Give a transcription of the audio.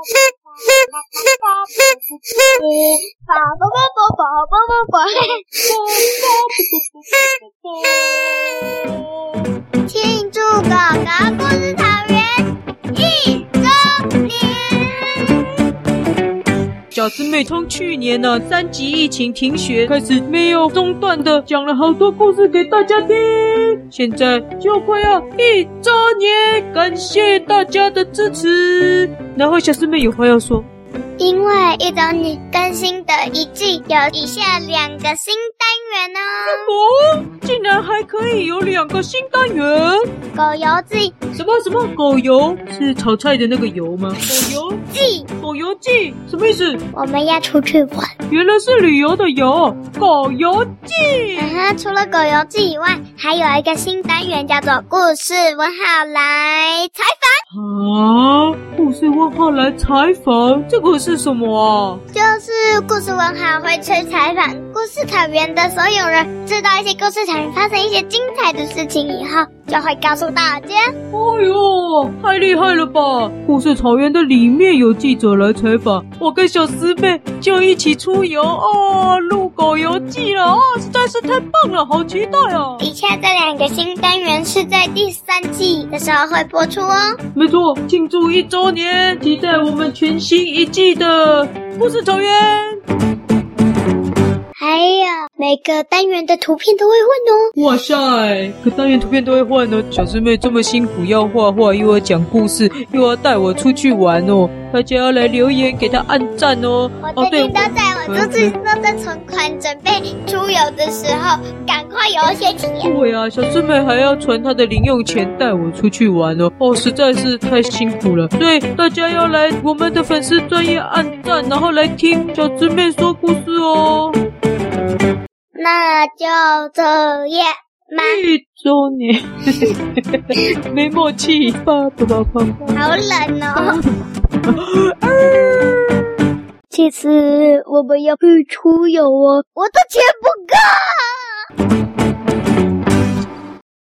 宝宝宝宝宝宝宝宝庆祝狗狗故事草原一周年！小狮妹从去年呢、啊、三级疫情停学开始，没有中断的讲了好多故事给大家听。现在就快要一周年，感谢大家的支持。然后小师妹有话要说。因为一周你更新的一季有以下两个新单元哦。哦，竟然还可以有两个新单元！狗游记什么什么狗游？是炒菜的那个游吗？狗游记，狗游记什么意思？我们要出去玩。原来是旅游的游，狗游记。除了狗游记以外，还有一个新单元叫做故事问号来采访。啊，故事问号来采访，这个是什么啊？就是故事问号会去采访故事草原的所有人，知道一些故事草原发生一些精彩的事情以后，就会告诉大家。哎呦，太厉害了吧！故事草原的里面有记者来采访，我跟小师妹就一起出游哦，录狗游记了啊，实在是太棒了，好期待啊！以下这两个新单元是在第三季的时候会播出哦。没错，庆祝一周年，期待我们全新一季的故事草原。每个单元的图片都会换哦。哇塞，可单元图片都会换哦。小师妹这么辛苦，要画画，又要讲故事，又要带我出去玩哦。大家要来留言给她按赞哦。我最近都在我出去都在存款，准备出游的时候，赶快有一些体验。对啊，小师妹还要存她的零用钱带我出去玩哦。哦，实在是太辛苦了。对大家要来我们的粉丝专业按赞，然后来听小师妹说故事哦。那就这样吧。一周年，没默契，爸爸爸爸。好冷哦。这次我们要去出游哦，我的钱不够。